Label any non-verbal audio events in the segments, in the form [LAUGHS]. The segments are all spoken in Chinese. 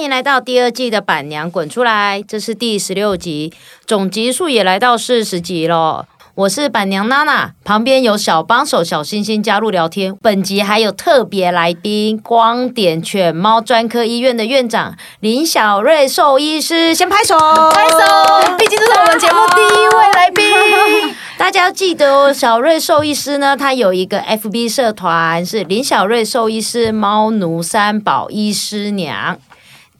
欢迎来到第二季的《板娘滚出来》，这是第十六集，总集数也来到四十集了。我是板娘娜娜，旁边有小帮手小星星加入聊天。本集还有特别来宾，光点犬猫专科医院的院长林小瑞兽医师，先拍手，拍手！毕竟这是我们节目第一位来宾。大家要记得哦，小瑞兽医师呢，他有一个 FB 社团，是林小瑞兽医师猫奴三宝医师娘。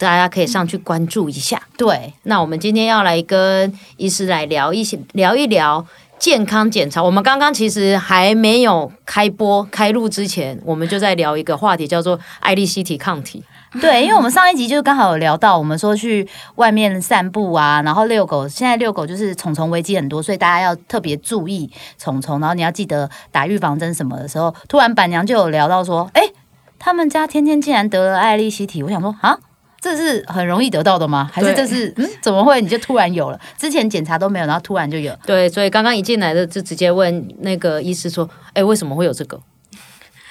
大家可以上去关注一下。对，那我们今天要来跟医师来聊一些聊一聊健康检查。我们刚刚其实还没有开播开录之前，我们就在聊一个话题，叫做爱利西体抗体。对，因为我们上一集就是刚好有聊到，我们说去外面散步啊，然后遛狗。现在遛狗就是虫虫危机很多，所以大家要特别注意虫虫。然后你要记得打预防针什么的时候，突然板娘就有聊到说，哎，他们家天天竟然得了爱利西体，我想说啊。这是很容易得到的吗？还是这是嗯？怎么会你就突然有了？之前检查都没有，然后突然就有。对，所以刚刚一进来的就直接问那个医师说：“哎，为什么会有这个？”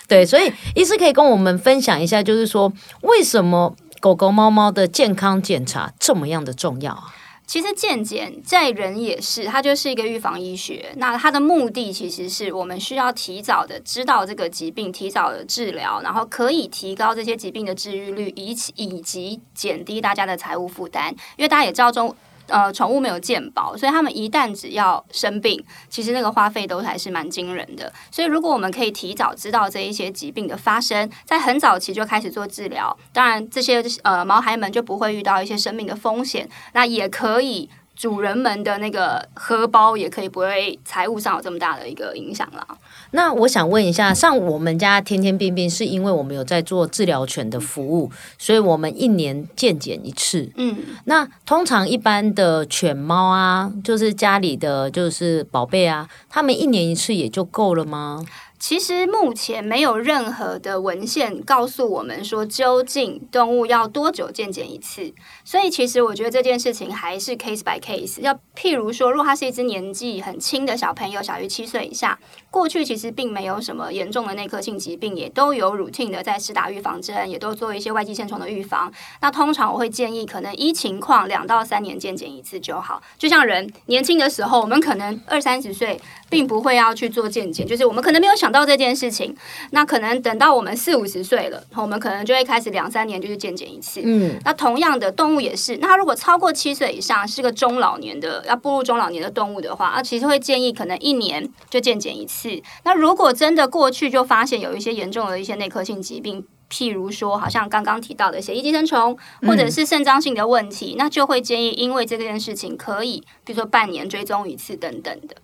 对，所以医师可以跟我们分享一下，就是说为什么狗狗、猫猫的健康检查这么样的重要啊？其实健检在人也是，它就是一个预防医学。那它的目的其实是我们需要提早的知道这个疾病，提早的治疗，然后可以提高这些疾病的治愈率，以及以及减低大家的财务负担。因为大家也知道中。呃，宠物没有健保，所以他们一旦只要生病，其实那个花费都还是蛮惊人的。所以如果我们可以提早知道这一些疾病的发生，在很早期就开始做治疗，当然这些呃毛孩们就不会遇到一些生命的风险，那也可以。主人们的那个荷包也可以不会财务上有这么大的一个影响了。那我想问一下，像我们家天天病病，是因为我们有在做治疗犬的服务，所以我们一年健检一次。嗯，那通常一般的犬猫啊，就是家里的就是宝贝啊，他们一年一次也就够了吗？其实目前没有任何的文献告诉我们说，究竟动物要多久健检一次。所以，其实我觉得这件事情还是 case by case。要譬如说，如果它是一只年纪很轻的小朋友，小于七岁以下，过去其实并没有什么严重的内科性疾病，也都有 routine 的在施打预防针，也都做一些外寄线虫的预防。那通常我会建议，可能依情况两到三年健检一次就好。就像人年轻的时候，我们可能二三十岁，并不会要去做健检，就是我们可能没有想。到这件事情，那可能等到我们四五十岁了，我们可能就会开始两三年就是健检一次。嗯，那同样的动物也是，那如果超过七岁以上是个中老年的要步入中老年的动物的话，那其实会建议可能一年就健检一次。那如果真的过去就发现有一些严重的一些内科性疾病，譬如说好像刚刚提到的血液寄生虫或者是肾脏性的问题，那就会建议因为这件事情可以，比如说半年追踪一次等等的。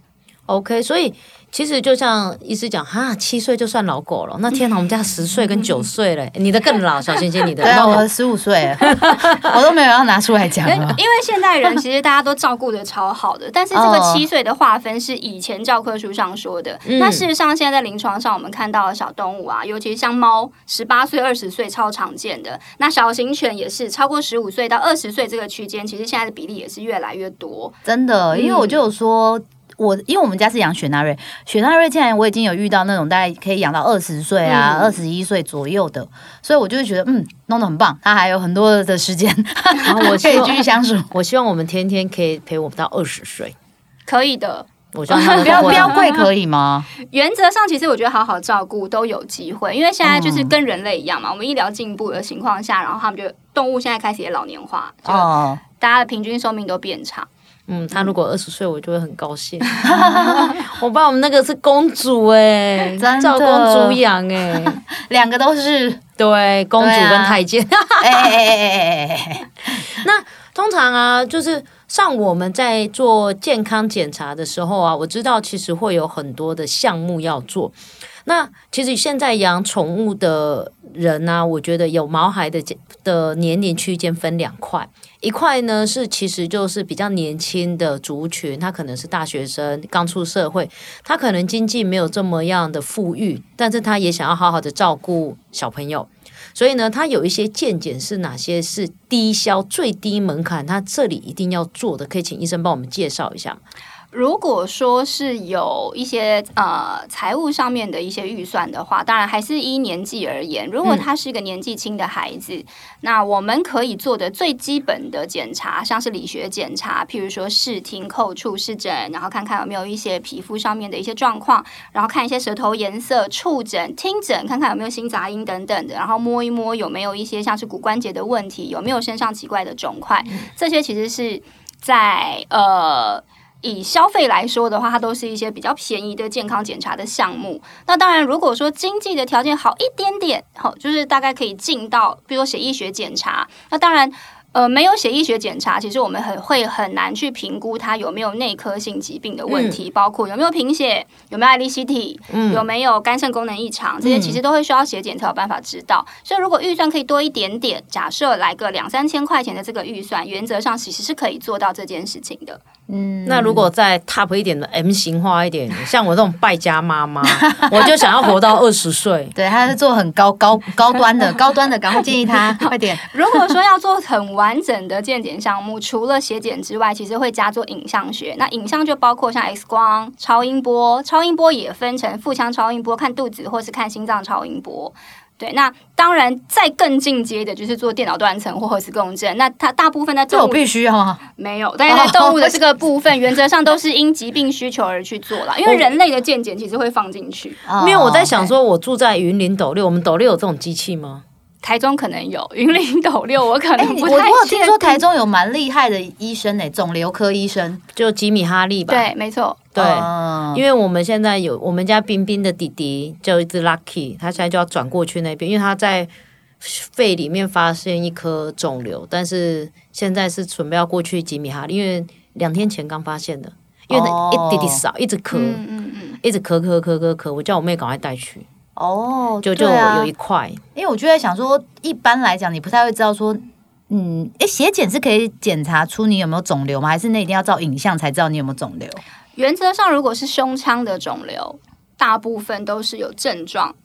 OK，所以。其实就像医师讲，哈，七岁就算老狗了。那天哪，我们家十岁跟九岁嘞，你的更老，小星星，你的。对啊，我十五岁，我都没有要拿出来讲。因为现代人其实大家都照顾的超好的，但是这个七岁的划分是以前教科书上说的。那事实上，现在在临床上我们看到的小动物啊，尤其是像猫，十八岁、二十岁超常见的。那小型犬也是超过十五岁到二十岁这个区间，其实现在的比例也是越来越多。真的，因为我就有说。我因为我们家是养雪纳瑞，雪纳瑞竟然我已经有遇到那种大概可以养到二十岁啊、二十一岁左右的，所以我就会觉得嗯，弄得很棒，它还有很多的时间，然后我可以继续相处。[LAUGHS] 我希望我们天天可以陪我们到二十岁，可以的。我觉 [LAUGHS] 得不要标贵可以吗？[LAUGHS] 原则上，其实我觉得好好照顾都有机会，因为现在就是跟人类一样嘛，我们医疗进步的情况下，然后他们就动物现在开始也老年化，就大家的平均寿命都变长。嗯，他如果二十岁，我就会很高兴。[LAUGHS] 我爸我们那个是公主哎，照公主养哎，[LAUGHS] 两个都是对公主跟太监。那通常啊，就是像我们在做健康检查的时候啊，我知道其实会有很多的项目要做。那其实现在养宠物的人呢，我觉得有毛孩的的年龄区间分两块。一块呢是其实就是比较年轻的族群，他可能是大学生刚出社会，他可能经济没有这么样的富裕，但是他也想要好好的照顾小朋友，所以呢，他有一些见解是哪些是低消最低门槛，他这里一定要做的，可以请医生帮我们介绍一下。如果说是有一些呃财务上面的一些预算的话，当然还是依年纪而言。如果他是一个年纪轻的孩子，那我们可以做的最基本的检查，像是理学检查，譬如说视听、叩触、视诊，然后看看有没有一些皮肤上面的一些状况，然后看一些舌头颜色、触诊、听诊，看看有没有新杂音等等的，然后摸一摸有没有一些像是骨关节的问题，有没有身上奇怪的肿块，这些其实是在呃。以消费来说的话，它都是一些比较便宜的健康检查的项目。那当然，如果说经济的条件好一点点，好，就是大概可以进到，比如说血液学检查。那当然。呃，没有血液学检查，其实我们很会很难去评估他有没有内科性疾病的问题，包括有没有贫血，有没有 I D C T，有没有肝肾功能异常，这些其实都会需要血检才有办法知道。所以如果预算可以多一点点，假设来个两三千块钱的这个预算，原则上其实是可以做到这件事情的。嗯，那如果再 top 一点的 M 型化一点，[LAUGHS] 像我这种败家妈妈，[LAUGHS] 我就想要活到二十岁。[LAUGHS] 对，他是做很高高高端的，高端的，赶快建议他快点。如果说要做很完。完整的健检项目，除了血检之外，其实会加做影像学。那影像就包括像 X 光、超音波，超音波也分成腹腔超音波看肚子，或是看心脏超音波。对，那当然再更进阶的就是做电脑断层或核磁共振。那它大部分在这必须要没有，但是在动物的这个部分，原则上都是因疾病需求而去做了。因为人类的健检其实会放进去。因为我在想说，我住在云林斗六，我们斗六有这种机器吗？台中可能有云林斗六，我可能不太。我我有听说台中有蛮厉害的医生呢，肿瘤科医生，就吉米哈利吧。对，没错。对，因为我们现在有我们家冰冰的弟弟叫一只 Lucky，他现在就要转过去那边，因为他在肺里面发现一颗肿瘤，但是现在是准备要过去吉米哈利，因为两天前刚发现的，因为一弟弟少，一直咳，嗯嗯嗯，一直咳咳咳咳咳，我叫我妹赶快带去。哦，就就有一块，因为我就在想说，一般来讲，你不太会知道说，嗯，哎，血检是可以检查出你有没有肿瘤吗？还是那一定要照影像才知道你有没有肿瘤？原则上，如果是胸腔的肿瘤，大部分都是有症状。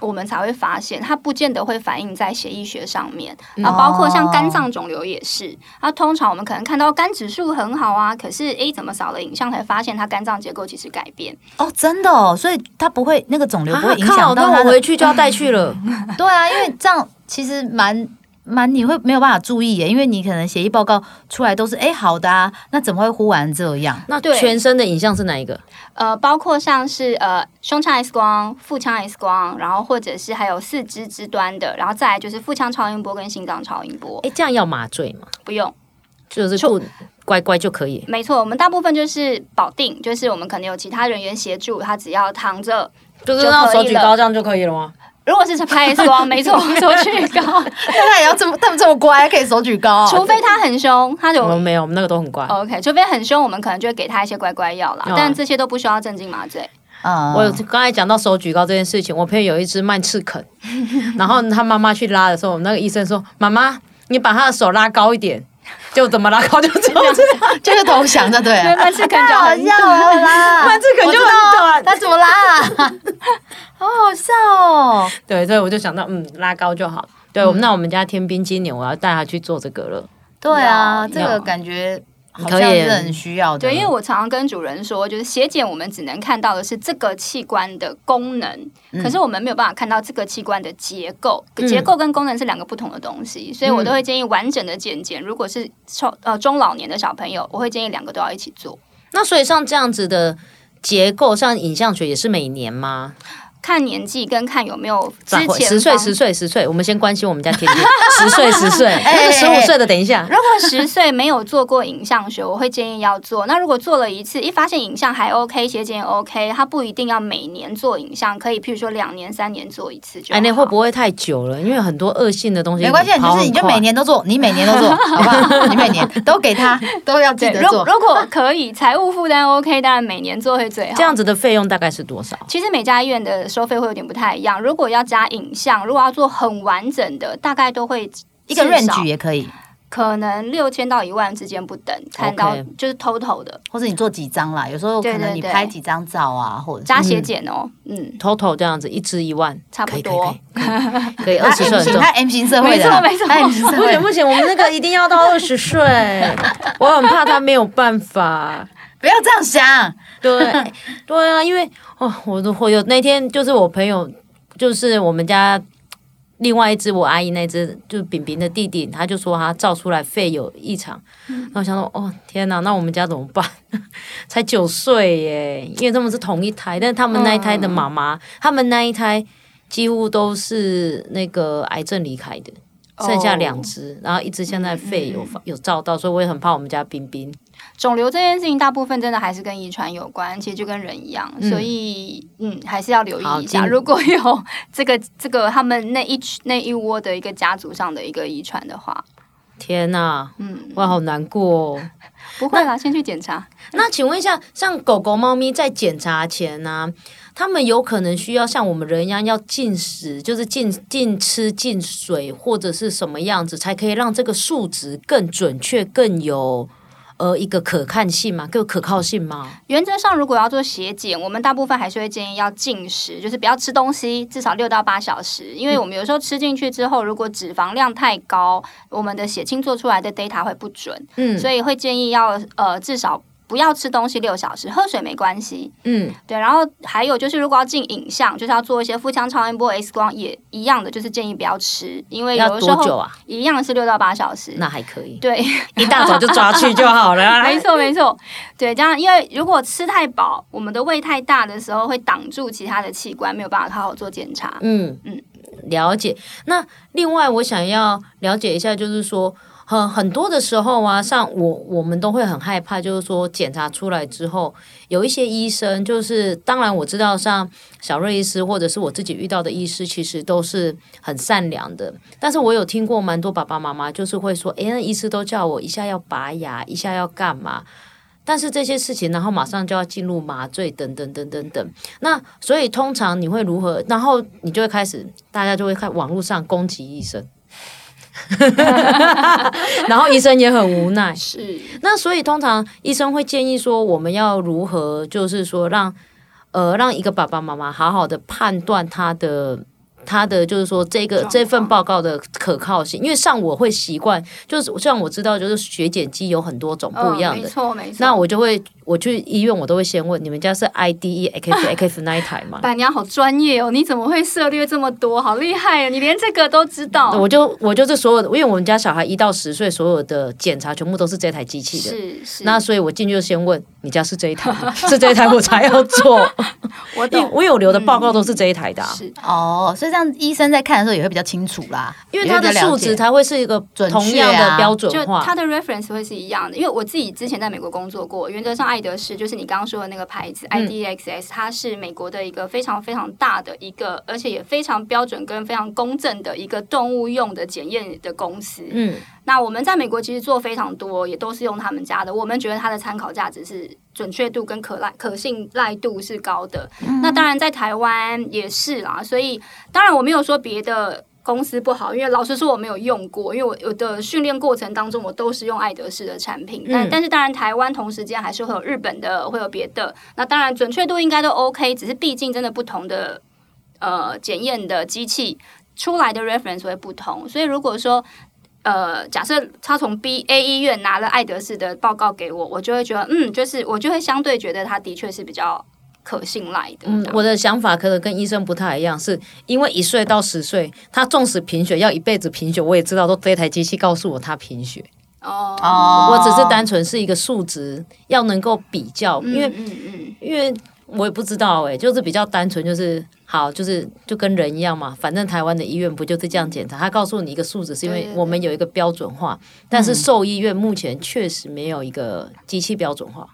我们才会发现，它不见得会反映在血液学上面啊，包括像肝脏肿瘤也是。那通常我们可能看到肝指数很好啊，可是诶，怎么扫了影像才发现它肝脏结构其实改变？哦，真的哦，所以它不会那个肿瘤不会影响到。那我回去就要带去了。[LAUGHS] 对啊，因为这样其实蛮。蛮你会没有办法注意耶，因为你可能协议报告出来都是哎好的啊，那怎么会忽然这样？那全身的影像是哪一个？呃，包括像是呃胸腔 X 光、腹腔 X 光，然后或者是还有四肢之端的，然后再来就是腹腔超音波跟心脏超音波。哎，这样要麻醉吗？不用，就是就乖乖就可以。没错，我们大部分就是保定，就是我们可能有其他人员协助，他只要躺着，就是让手举高这样就可以了吗？如果是拍 X 光，没错，手举高，那他也要这么，他们这么乖，可以手举高。除非他很凶，他就我们没有，我们那个都很乖。OK，除非很凶，我们可能就会给他一些乖乖药啦。但这些都不需要镇静麻醉。啊，我刚才讲到手举高这件事情，我朋友有一只曼赤肯，然后他妈妈去拉的时候，我们那个医生说：“妈妈，你把他的手拉高一点。” [LAUGHS] 就怎么拉高就怎么拉，就是投降的，对。曼志肯就好笑啦，曼志肯就很短，他怎么拉？[LAUGHS] 好好笑哦。对，所以我就想到，嗯，拉高就好。对，我们那我们家天兵今年我要带他去做这个了。对啊，这个感觉。好像是很需要的，对，因为我常常跟主人说，就是血检我们只能看到的是这个器官的功能，可是我们没有办法看到这个器官的结构，结构跟功能是两个不同的东西，所以我都会建议完整的健检。如果是超呃中老年的小朋友，我会建议两个都要一起做。那所以像这样子的结构，像影像学也是每年吗？看年纪跟看有没有之前十岁十岁十岁，我们先关心我们家甜甜十岁 [LAUGHS] 十岁，那个十五岁的等一下。如果十岁没有做过影像学，我会建议要做。那如果做了一次，一发现影像还 OK，血检 OK，他不一定要每年做影像，可以譬如说两年三年做一次就。哎，那会不会太久了？因为很多恶性的东西没关系，就是你就每年都做，你每年都做，[LAUGHS] 好不好？你每年都给他 [LAUGHS] 都要记得做。如果可以，财务负担 OK，当然每年做会最好。这样子的费用大概是多少？其实每家医院的。收费会有点不太一样。如果要加影像，如果要做很完整的，大概都会一个 range 也可以，可能六千到一万之间不等。看到就是 total 的，或者你做几张啦，有时候可能你拍几张照啊，或者加血检哦，嗯，total 这样子一支一万，差不多，可以 [LAUGHS] 二十岁，他 M 型社会的，没错没错，M 型社会，不行不行，我们那个一定要到二十岁，我很怕他没有办法。[LAUGHS] 不要这样想。对对啊，因为哦，我都我有那天就是我朋友，就是我们家另外一只我阿姨那只就是饼饼的弟弟，他就说他照出来肺有异常，然后想说哦天哪，那我们家怎么办？[LAUGHS] 才九岁耶，因为他们是同一胎，但是他们那一胎的妈妈，他们那一胎几乎都是那个癌症离开的。剩下两只，然后一只现在肺有有照到，所以我也很怕我们家冰冰。肿瘤这件事情，大部分真的还是跟遗传有关，其实就跟人一样，所以嗯，还是要留意一下。如果有这个这个他们那一那一窝的一个家族上的一个遗传的话，天哪，嗯，我好难过。不会啦，先去检查。那请问一下，像狗狗、猫咪在检查前呢？他们有可能需要像我们人一样要进食，就是进进吃进水或者是什么样子，才可以让这个数值更准确、更有呃一个可看性嘛，更可靠性吗？原则上，如果要做血检，我们大部分还是会建议要进食，就是不要吃东西至少六到八小时，因为我们有时候吃进去之后，如果脂肪量太高，我们的血清做出来的 data 会不准，嗯，所以会建议要呃至少。不要吃东西六小时，喝水没关系。嗯，对。然后还有就是，如果要进影像，就是要做一些腹腔超音波、X 光，也一样的，就是建议不要吃，因为有的时候啊，一样是六到八小时，那还可以。对，一大早就抓去就好了。[LAUGHS] 没错，没错。对，这样，因为如果吃太饱，我们的胃太大的时候，会挡住其他的器官，没有办法好好做检查。嗯嗯，了解。那另外，我想要了解一下，就是说。很很多的时候啊，像我我们都会很害怕，就是说检查出来之后，有一些医生，就是当然我知道，像小瑞医师或者是我自己遇到的医师，其实都是很善良的。但是我有听过蛮多爸爸妈妈，就是会说，哎，那医师都叫我一下要拔牙，一下要干嘛？但是这些事情，然后马上就要进入麻醉，等等等等等。那所以通常你会如何？然后你就会开始，大家就会看网络上攻击医生。[LAUGHS] 然后医生也很无奈，是那所以通常医生会建议说，我们要如何，就是说让呃让一个爸爸妈妈好好的判断他的。他的就是说，这个这份报告的可靠性，因为像我会习惯，就是像我知道，就是血检机有很多种不一样的，没错没错。那我就会我去医院，我都会先问你们家是 IDE X X 那一台吗？板娘好专业哦，你怎么会涉猎这么多？好厉害啊！你连这个都知道。我就我就是所有的，因为我们家小孩一到十岁，所有的检查全部都是这台机器的，是是。那所以我进去就先问你家是这一台，是这一台我才要做。[LAUGHS] 我懂，我有留的报告都是这一台的。是哦，所以这样医生在看。的时候也会比较清楚啦，因为他的数值才会是一个同样的标准化，它的 reference 会是一样的。因为我自己之前在美国工作过，原则上爱德仕就是你刚刚说的那个牌子 IDXS，它是美国的一个非常非常大的一个，而且也非常标准跟非常公正的一个动物用的检验的公司。嗯，那我们在美国其实做非常多，也都是用他们家的。我们觉得它的参考价值是准确度跟可赖可信赖度是高的。那当然在台湾也是啦，所以当然我没有说别。的公司不好，因为老实说我没有用过，因为我我的训练过程当中我都是用爱德仕的产品，但但是当然台湾同时间还是会有日本的，会有别的，那当然准确度应该都 OK，只是毕竟真的不同的呃检验的机器出来的 reference 会不同，所以如果说呃假设他从 B A 医院拿了爱德仕的报告给我，我就会觉得嗯，就是我就会相对觉得他的确是比较。可信赖的。嗯，我的想法可能跟医生不太一样，是因为一岁到十岁，他纵使贫血要一辈子贫血，我也知道都这台机器告诉我他贫血。哦，我只是单纯是一个数值，要能够比较，因为嗯嗯，因为我也不知道哎，就是比较单纯，就是好，就是就跟人一样嘛，反正台湾的医院不就是这样检查，他告诉你一个数值，是因为我们有一个标准化，但是兽医院目前确实没有一个机器标准化。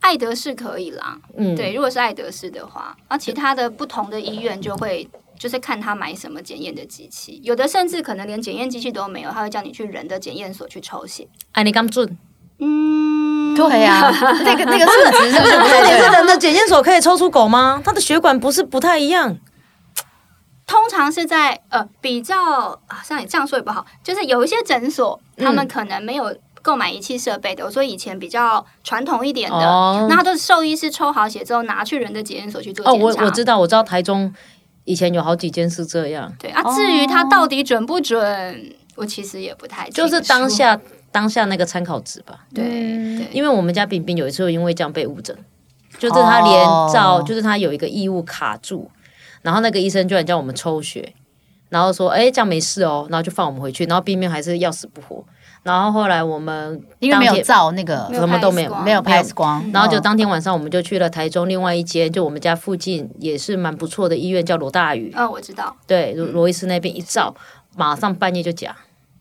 爱德仕可以啦，嗯，对，如果是爱德仕的话，那其他的不同的医院就会就是看他买什么检验的机器，有的甚至可能连检验机器都没有，他会叫你去人的检验所去抽血。哎，你刚准？嗯，对啊，[LAUGHS] 那个那个数值是不是？重 [LAUGHS] 点是人的检验所可以抽出狗吗？它的血管不是不太一样？通常是在呃比较啊，像你这样说也不好，就是有一些诊所他们可能没有。购买仪器设备的，我说以前比较传统一点的，那都是兽医师抽好血之后拿去人的检验所去做检查。哦，我我知道，我知道台中以前有好几间是这样。对啊，至于它到底准不准，我其实也不太就是当下当下那个参考值吧。对因为我们家饼饼有一次因为这样被误诊，就是他连照，哦就是他有一个异物卡住，然后那个医生居然叫我们抽血，然后说哎这样没事哦，然后就放我们回去，然后冰冰还是要死不活，然后后来我们因为没有照那个什么都没有没有拍光，然后就哦当天晚上我们就去了台中另外一间，就我们家附近也是蛮不错的医院，叫罗大宇，嗯，我知道，对罗罗医师那边一照，马上半夜就夹。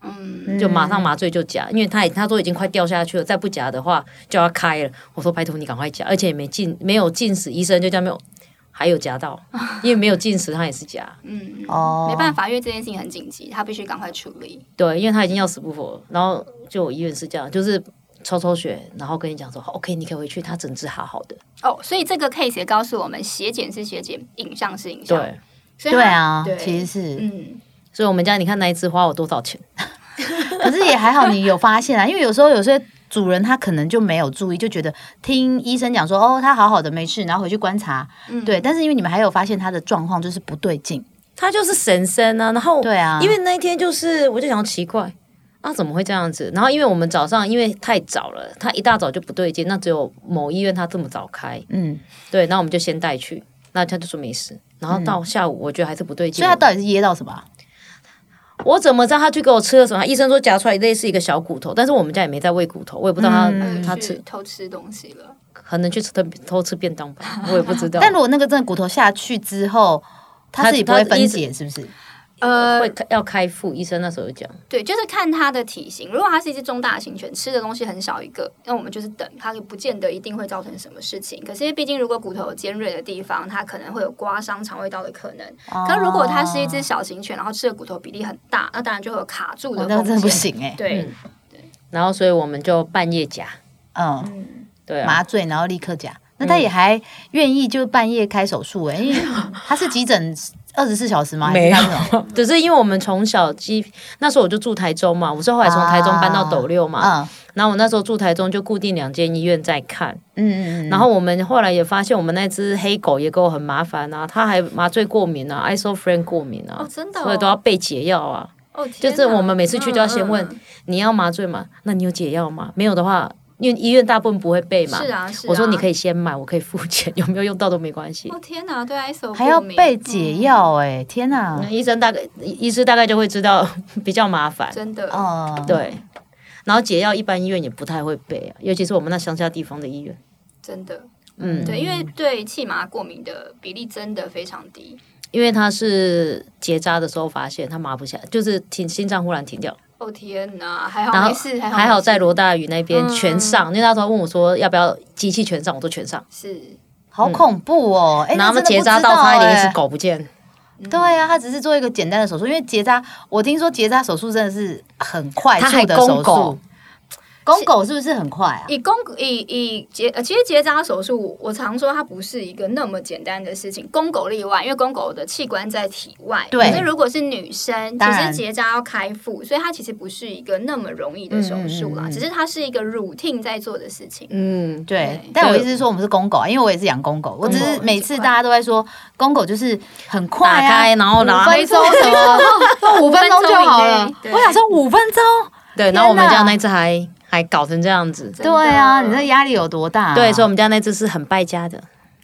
嗯，就马上麻醉就夹，因为他也他说已经快掉下去了，再不夹的话就要开了。我说拜托你赶快夹，而且也没进没有进死，医生就叫没有，还有夹到，因为没有进食他也是夹，[LAUGHS] 嗯，哦没办法，因为这件事情很紧急，他必须赶快处理。对，因为他已经要死不活了。然后就我医院是这样，就是抽抽血，然后跟你讲说 OK 你可以回去，他整治好好的，哦，所以这个 case 也告诉我们，血检是血检，影像是影像。对。所以对啊对，其实是，嗯，所以我们家你看那一次花我多少钱？[LAUGHS] 可是也还好，你有发现啊，因为有时候有些主人他可能就没有注意，就觉得听医生讲说哦，他好好的没事，然后回去观察，嗯。对，但是因为你们还有发现他的状况就是不对劲，他就是神仙啊，然后对啊，因为那一天就是，我就想奇怪，啊怎么会这样子？然后因为我们早上因为太早了，他一大早就不对劲，那只有某医院他这么早开，嗯，对，那我们就先带去，那他就说没事，然后到下午我觉得还是不对劲，所以他到底是噎到什么啊？我怎么知道他去给我吃了什么？医生说夹出来类似一个小骨头，但是我们家也没在喂骨头，我也不知道他、嗯他吃偷吃东西了。可能去吃偷偷吃便当吧，我也不知道。[LAUGHS] 但如果那个真的骨头下去之后，他他自己不会分解，是不是？呃会，开要开腹，医生那时候有讲，对，就是看它的体型。如果它是一只中大型犬，吃的东西很少一个，那我们就是等它，不见得一定会造成什么事情。可是毕竟如果骨头有尖锐的地方，它可能会有刮伤肠胃道的可能。可如果它是一只小型犬，然后吃的骨头比例很大，那当然就会有卡住的哦，风险。那个真的不行哎、对对，然后所以我们就半夜夹，嗯，对啊，麻醉然后立刻夹，那他也还愿意就半夜开手术哎、因为他是急诊二十四小时吗？没有 [LAUGHS] 只是因为我们从小基那时候我就住台中嘛，我是后来从台中搬到斗六嘛，嗯然后我那时候住台中就固定两间医院在看，嗯嗯嗯，然后我们后来也发现我们那只黑狗也给我很麻烦啊，它还麻醉过敏啊，isofren 过敏啊，哦，真的、哦，所以都要备解药啊。哦，就是我们每次去都要先问、嗯嗯你要麻醉吗？那你有解药吗？没有的话，因为医院大部分不会备嘛。是啊，是啊。我说你可以。先买，我可以付钱，[LAUGHS] 有没有用到都没关系。哦天哪，对 ISO 还要备解药哎、天哪、那医生大概医师大概就会知道 [LAUGHS] 比较麻烦，真的，哦，对。然后解药一般医院也不太会备啊，尤其是我们那乡下地方的医院。真的，嗯，对，因为对气麻过敏的比例真的非常低。因为他是结扎的时候发现他麻不下，就是停心脏忽然停掉，哦天哪，还好没事，还好还好在罗大宇那边嗯。全上，因为那时候问我说要不要机器全上，我说全上，是。好恐怖哦！哎、然后他们那真的结扎到不知道哎差一点一只狗不见，对啊，他只是做一个简单的手术，因为结扎，我听说结扎手术真的是很快速的手术。公狗是不是很快啊？以公以以结呃，其实结扎手术，我常说它不是一个那么简单的事情，公狗例外，因为公狗的器官在体外。对。可是如果是女生，其实结扎要开腹，所以它其实不是一个那么容易的手术啦，嗯嗯嗯。嗯只是它是一个 routine 在做的事情。嗯，对。对，但我意思是说，我们是公狗啊，因为我也是养公狗。我只是每次大家都在说，公狗就是很快打啊，开然后五拿分钟什么，[LAUGHS] 五分钟就好了。我想说五分钟，对，然后我们家那只还还搞成这样子，对啊，你这压力有多大啊？对，所以我们家那只是很败家的，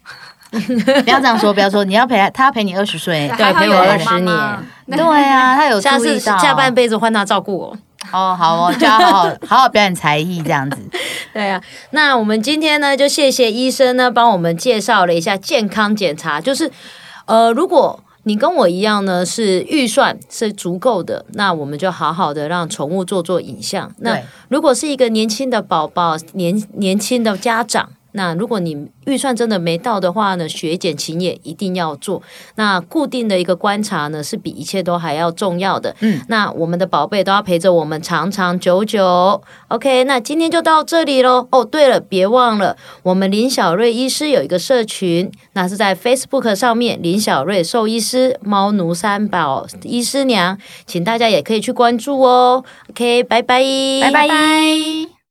[LAUGHS] 不要这样说，不要说，你要陪他，他要陪你二十岁。对陪我有20妈妈对啊，他有下。次下半辈子换他照顾我。哦，好哦，就要好好好好表演才艺这样子。[LAUGHS] 对啊，那我们今天呢，就谢谢医生呢，帮我们介绍了一下健康检查，就是呃，如果你跟我一样呢，是预算是足够的，那我们就好好的让宠物做做影像。那如果是一个年轻的宝宝，年年轻的家长。那如果你预算真的没到的话呢，血检勤也一定要做。那固定的一个观察呢，是比一切都还要重要的。嗯，那我们的宝贝都要陪着我们长长久久。OK，那今天就到这里喽。哦，对了，别忘了我们林小瑞医师有一个社群，那是在 Facebook 上面，林小瑞兽医师、猫奴三宝医师娘，请大家也可以去关注哦。OK，拜拜，拜拜拜。